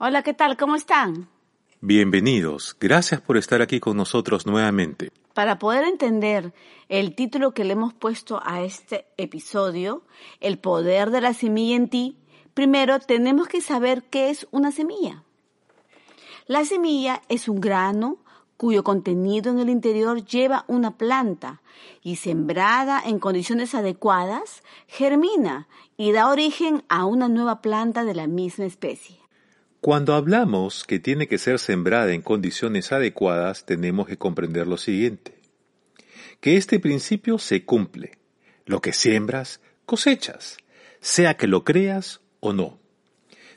Hola, ¿qué tal? ¿Cómo están? Bienvenidos. Gracias por estar aquí con nosotros nuevamente. Para poder entender el título que le hemos puesto a este episodio, El poder de la semilla en ti, primero tenemos que saber qué es una semilla. La semilla es un grano cuyo contenido en el interior lleva una planta y sembrada en condiciones adecuadas, germina y da origen a una nueva planta de la misma especie. Cuando hablamos que tiene que ser sembrada en condiciones adecuadas, tenemos que comprender lo siguiente. Que este principio se cumple. Lo que siembras, cosechas, sea que lo creas o no.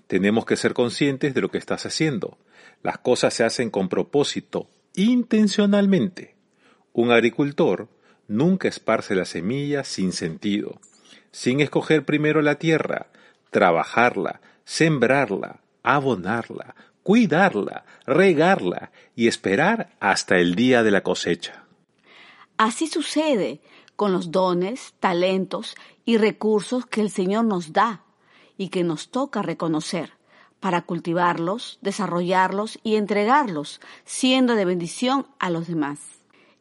Tenemos que ser conscientes de lo que estás haciendo. Las cosas se hacen con propósito, intencionalmente. Un agricultor nunca esparce la semilla sin sentido, sin escoger primero la tierra, trabajarla, sembrarla, abonarla, cuidarla, regarla y esperar hasta el día de la cosecha. Así sucede con los dones, talentos y recursos que el Señor nos da y que nos toca reconocer para cultivarlos, desarrollarlos y entregarlos, siendo de bendición a los demás.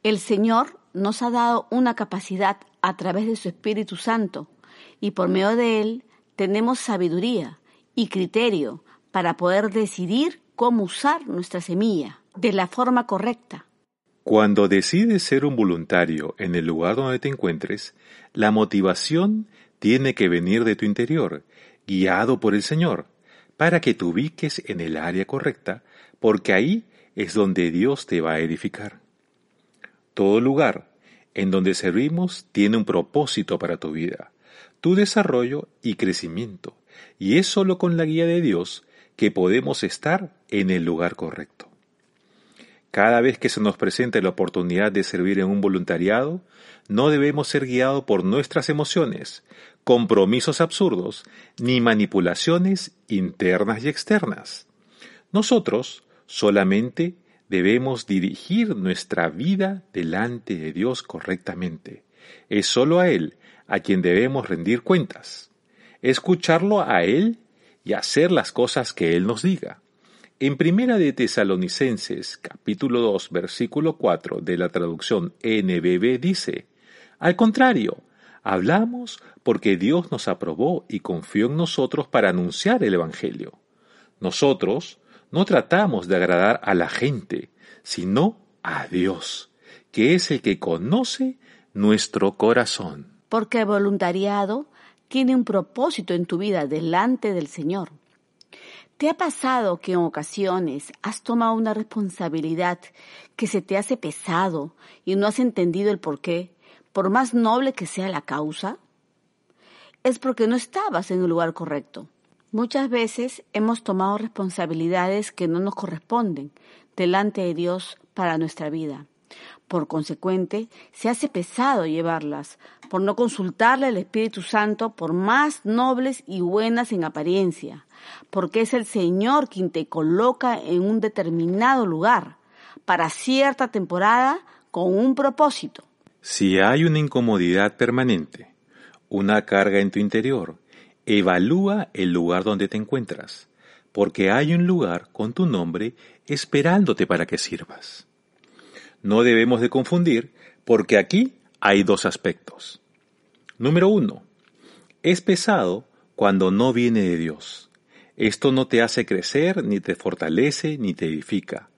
El Señor nos ha dado una capacidad a través de su Espíritu Santo y por medio de Él tenemos sabiduría y criterio para poder decidir cómo usar nuestra semilla de la forma correcta. Cuando decides ser un voluntario en el lugar donde te encuentres, la motivación tiene que venir de tu interior, guiado por el Señor, para que te ubiques en el área correcta, porque ahí es donde Dios te va a edificar. Todo lugar en donde servimos tiene un propósito para tu vida, tu desarrollo y crecimiento, y es solo con la guía de Dios que podemos estar en el lugar correcto. Cada vez que se nos presente la oportunidad de servir en un voluntariado, no debemos ser guiados por nuestras emociones, compromisos absurdos, ni manipulaciones internas y externas. Nosotros solamente debemos dirigir nuestra vida delante de Dios correctamente. Es solo a Él a quien debemos rendir cuentas. Escucharlo a Él y hacer las cosas que Él nos diga. En Primera de Tesalonicenses, capítulo 2, versículo 4 de la traducción NBB dice, Al contrario, hablamos porque Dios nos aprobó y confió en nosotros para anunciar el Evangelio. Nosotros no tratamos de agradar a la gente, sino a Dios, que es el que conoce nuestro corazón. Porque voluntariado tiene un propósito en tu vida delante del Señor. ¿Te ha pasado que en ocasiones has tomado una responsabilidad que se te hace pesado y no has entendido el por qué, por más noble que sea la causa? Es porque no estabas en el lugar correcto. Muchas veces hemos tomado responsabilidades que no nos corresponden delante de Dios para nuestra vida. Por consecuente, se hace pesado llevarlas, por no consultarle al Espíritu Santo, por más nobles y buenas en apariencia, porque es el Señor quien te coloca en un determinado lugar, para cierta temporada, con un propósito. Si hay una incomodidad permanente, una carga en tu interior, evalúa el lugar donde te encuentras, porque hay un lugar con tu nombre esperándote para que sirvas. No debemos de confundir porque aquí hay dos aspectos. Número uno, es pesado cuando no viene de Dios. Esto no te hace crecer, ni te fortalece, ni te edifica.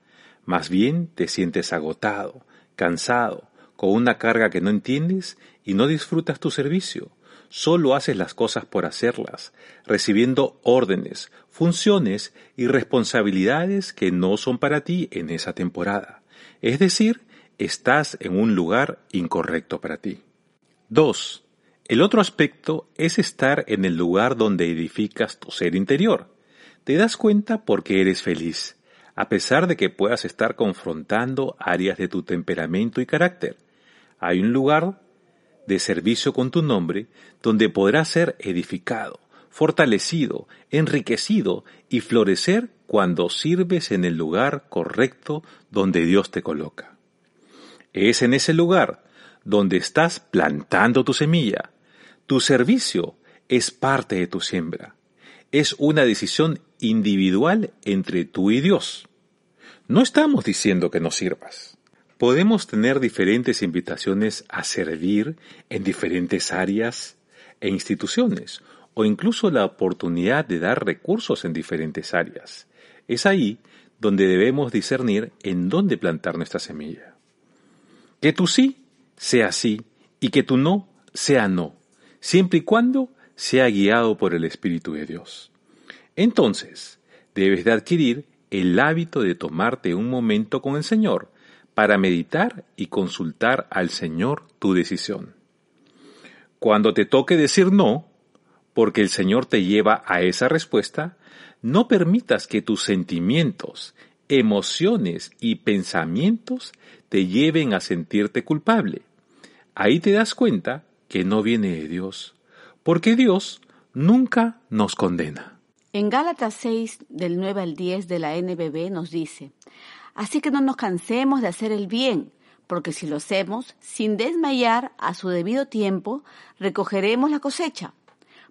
Más bien te sientes agotado, cansado, con una carga que no entiendes y no disfrutas tu servicio. Solo haces las cosas por hacerlas, recibiendo órdenes, funciones y responsabilidades que no son para ti en esa temporada. Es decir, estás en un lugar incorrecto para ti. 2. El otro aspecto es estar en el lugar donde edificas tu ser interior. Te das cuenta porque eres feliz, a pesar de que puedas estar confrontando áreas de tu temperamento y carácter. Hay un lugar de servicio con tu nombre donde podrás ser edificado, fortalecido, enriquecido y florecer cuando sirves en el lugar correcto donde Dios te coloca. Es en ese lugar donde estás plantando tu semilla. Tu servicio es parte de tu siembra. Es una decisión individual entre tú y Dios. No estamos diciendo que no sirvas. Podemos tener diferentes invitaciones a servir en diferentes áreas e instituciones, o incluso la oportunidad de dar recursos en diferentes áreas. Es ahí donde debemos discernir en dónde plantar nuestra semilla. Que tu sí sea sí y que tu no sea no, siempre y cuando sea guiado por el Espíritu de Dios. Entonces, debes de adquirir el hábito de tomarte un momento con el Señor para meditar y consultar al Señor tu decisión. Cuando te toque decir no, porque el Señor te lleva a esa respuesta, no permitas que tus sentimientos, emociones y pensamientos te lleven a sentirte culpable. Ahí te das cuenta que no viene de Dios, porque Dios nunca nos condena. En Gálatas 6, del 9 al 10 de la NBB nos dice, Así que no nos cansemos de hacer el bien, porque si lo hacemos sin desmayar a su debido tiempo, recogeremos la cosecha.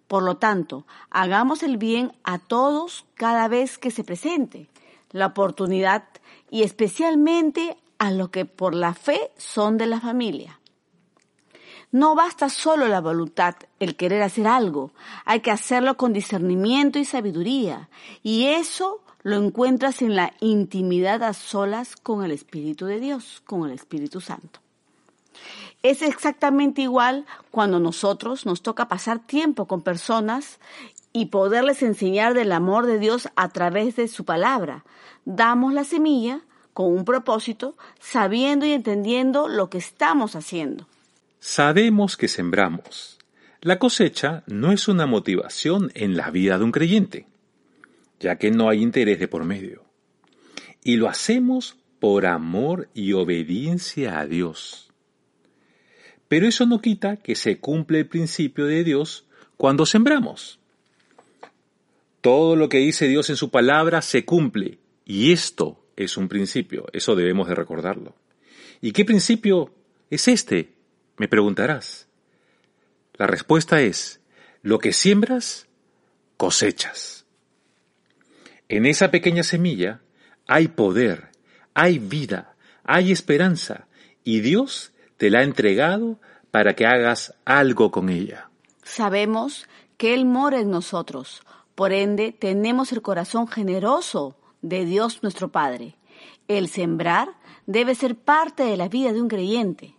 Por lo tanto, hagamos el bien a todos cada vez que se presente la oportunidad y especialmente a los que por la fe son de la familia. No basta solo la voluntad, el querer hacer algo, hay que hacerlo con discernimiento y sabiduría, y eso lo encuentras en la intimidad a solas con el Espíritu de Dios, con el Espíritu Santo. Es exactamente igual cuando nosotros nos toca pasar tiempo con personas y poderles enseñar del amor de Dios a través de su palabra. Damos la semilla con un propósito, sabiendo y entendiendo lo que estamos haciendo. Sabemos que sembramos. La cosecha no es una motivación en la vida de un creyente, ya que no hay interés de por medio. Y lo hacemos por amor y obediencia a Dios. Pero eso no quita que se cumple el principio de Dios cuando sembramos. Todo lo que dice Dios en su palabra se cumple, y esto es un principio, eso debemos de recordarlo. ¿Y qué principio es este? Me preguntarás. La respuesta es, lo que siembras, cosechas. En esa pequeña semilla hay poder, hay vida, hay esperanza, y Dios te la ha entregado para que hagas algo con ella. Sabemos que Él mora en nosotros, por ende tenemos el corazón generoso de Dios nuestro Padre. El sembrar debe ser parte de la vida de un creyente.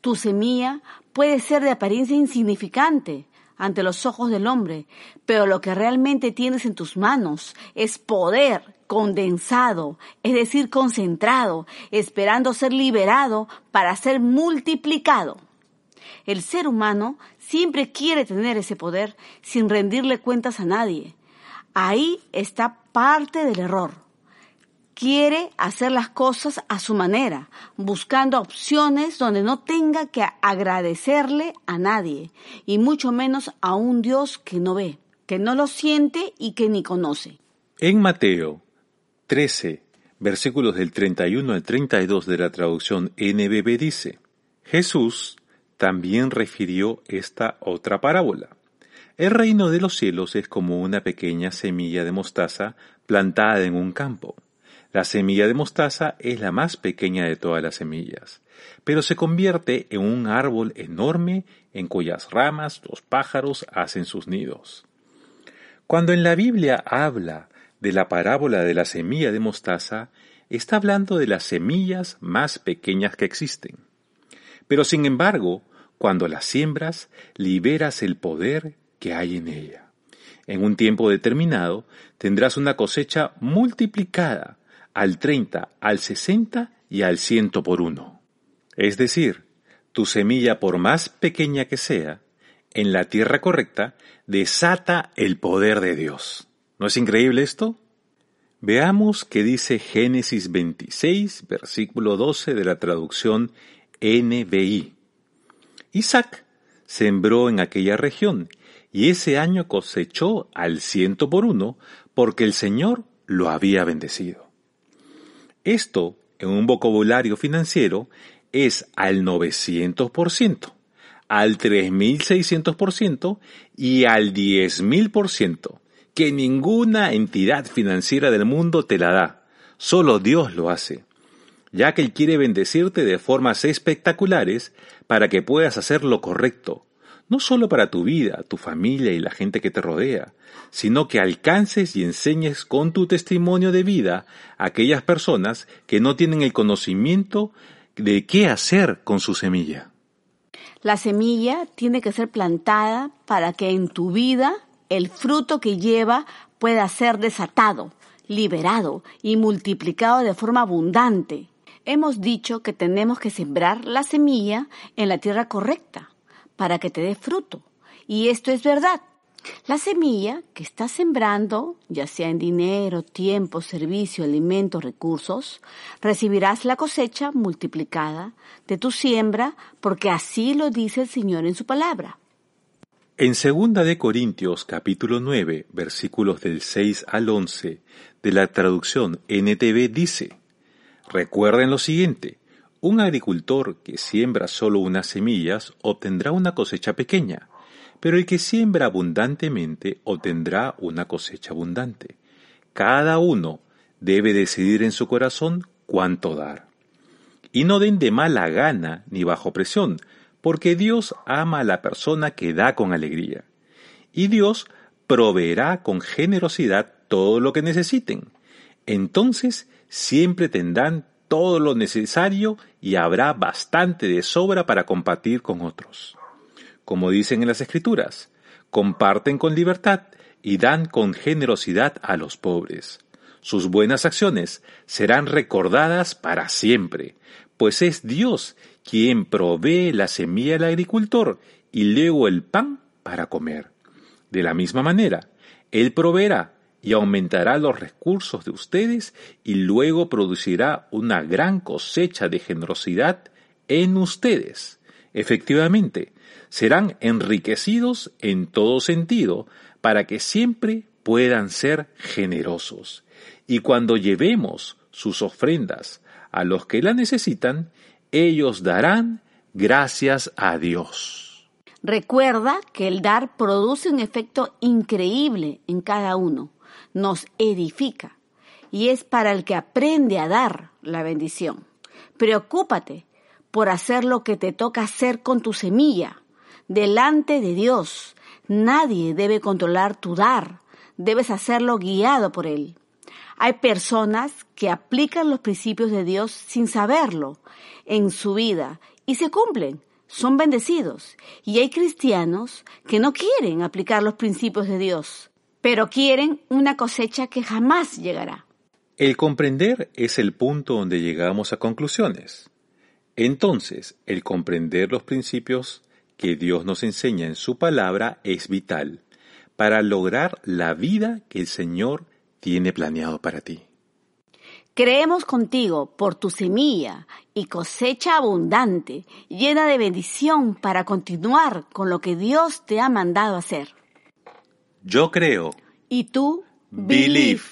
Tu semilla puede ser de apariencia insignificante ante los ojos del hombre, pero lo que realmente tienes en tus manos es poder condensado, es decir, concentrado, esperando ser liberado para ser multiplicado. El ser humano siempre quiere tener ese poder sin rendirle cuentas a nadie. Ahí está parte del error quiere hacer las cosas a su manera, buscando opciones donde no tenga que agradecerle a nadie, y mucho menos a un Dios que no ve, que no lo siente y que ni conoce. En Mateo 13, versículos del 31 al 32 de la traducción NBB dice, Jesús también refirió esta otra parábola. El reino de los cielos es como una pequeña semilla de mostaza plantada en un campo la semilla de mostaza es la más pequeña de todas las semillas, pero se convierte en un árbol enorme en cuyas ramas los pájaros hacen sus nidos. Cuando en la Biblia habla de la parábola de la semilla de mostaza, está hablando de las semillas más pequeñas que existen. Pero sin embargo, cuando las siembras, liberas el poder que hay en ella. En un tiempo determinado tendrás una cosecha multiplicada al 30, al 60 y al 100 por uno. Es decir, tu semilla, por más pequeña que sea, en la tierra correcta, desata el poder de Dios. ¿No es increíble esto? Veamos qué dice Génesis 26, versículo 12 de la traducción NBI. Isaac sembró en aquella región y ese año cosechó al ciento por uno porque el Señor lo había bendecido. Esto, en un vocabulario financiero, es al 900%, al 3600% y al 10.000%, que ninguna entidad financiera del mundo te la da. Solo Dios lo hace, ya que Él quiere bendecirte de formas espectaculares para que puedas hacer lo correcto, no solo para tu vida, tu familia y la gente que te rodea, sino que alcances y enseñes con tu testimonio de vida a aquellas personas que no tienen el conocimiento de qué hacer con su semilla. La semilla tiene que ser plantada para que en tu vida el fruto que lleva pueda ser desatado, liberado y multiplicado de forma abundante. Hemos dicho que tenemos que sembrar la semilla en la tierra correcta para que te dé fruto. Y esto es verdad. La semilla que estás sembrando, ya sea en dinero, tiempo, servicio, alimentos, recursos, recibirás la cosecha multiplicada de tu siembra, porque así lo dice el Señor en su palabra. En 2 de Corintios capítulo 9, versículos del 6 al 11 de la traducción NTV dice: Recuerden lo siguiente, un agricultor que siembra solo unas semillas obtendrá una cosecha pequeña, pero el que siembra abundantemente obtendrá una cosecha abundante. Cada uno debe decidir en su corazón cuánto dar. Y no den de mala gana ni bajo presión, porque Dios ama a la persona que da con alegría. Y Dios proveerá con generosidad todo lo que necesiten. Entonces siempre tendrán todo lo necesario y habrá bastante de sobra para compartir con otros. Como dicen en las Escrituras, comparten con libertad y dan con generosidad a los pobres. Sus buenas acciones serán recordadas para siempre, pues es Dios quien provee la semilla al agricultor y luego el pan para comer. De la misma manera, Él proveerá y aumentará los recursos de ustedes y luego producirá una gran cosecha de generosidad en ustedes. Efectivamente, serán enriquecidos en todo sentido para que siempre puedan ser generosos. Y cuando llevemos sus ofrendas a los que la necesitan, ellos darán gracias a Dios. Recuerda que el dar produce un efecto increíble en cada uno nos edifica y es para el que aprende a dar la bendición. Preocúpate por hacer lo que te toca hacer con tu semilla, delante de Dios. Nadie debe controlar tu dar, debes hacerlo guiado por Él. Hay personas que aplican los principios de Dios sin saberlo en su vida y se cumplen, son bendecidos. Y hay cristianos que no quieren aplicar los principios de Dios pero quieren una cosecha que jamás llegará. El comprender es el punto donde llegamos a conclusiones. Entonces, el comprender los principios que Dios nos enseña en su palabra es vital para lograr la vida que el Señor tiene planeado para ti. Creemos contigo por tu semilla y cosecha abundante, llena de bendición para continuar con lo que Dios te ha mandado hacer. Yo creo. Y tú, believe.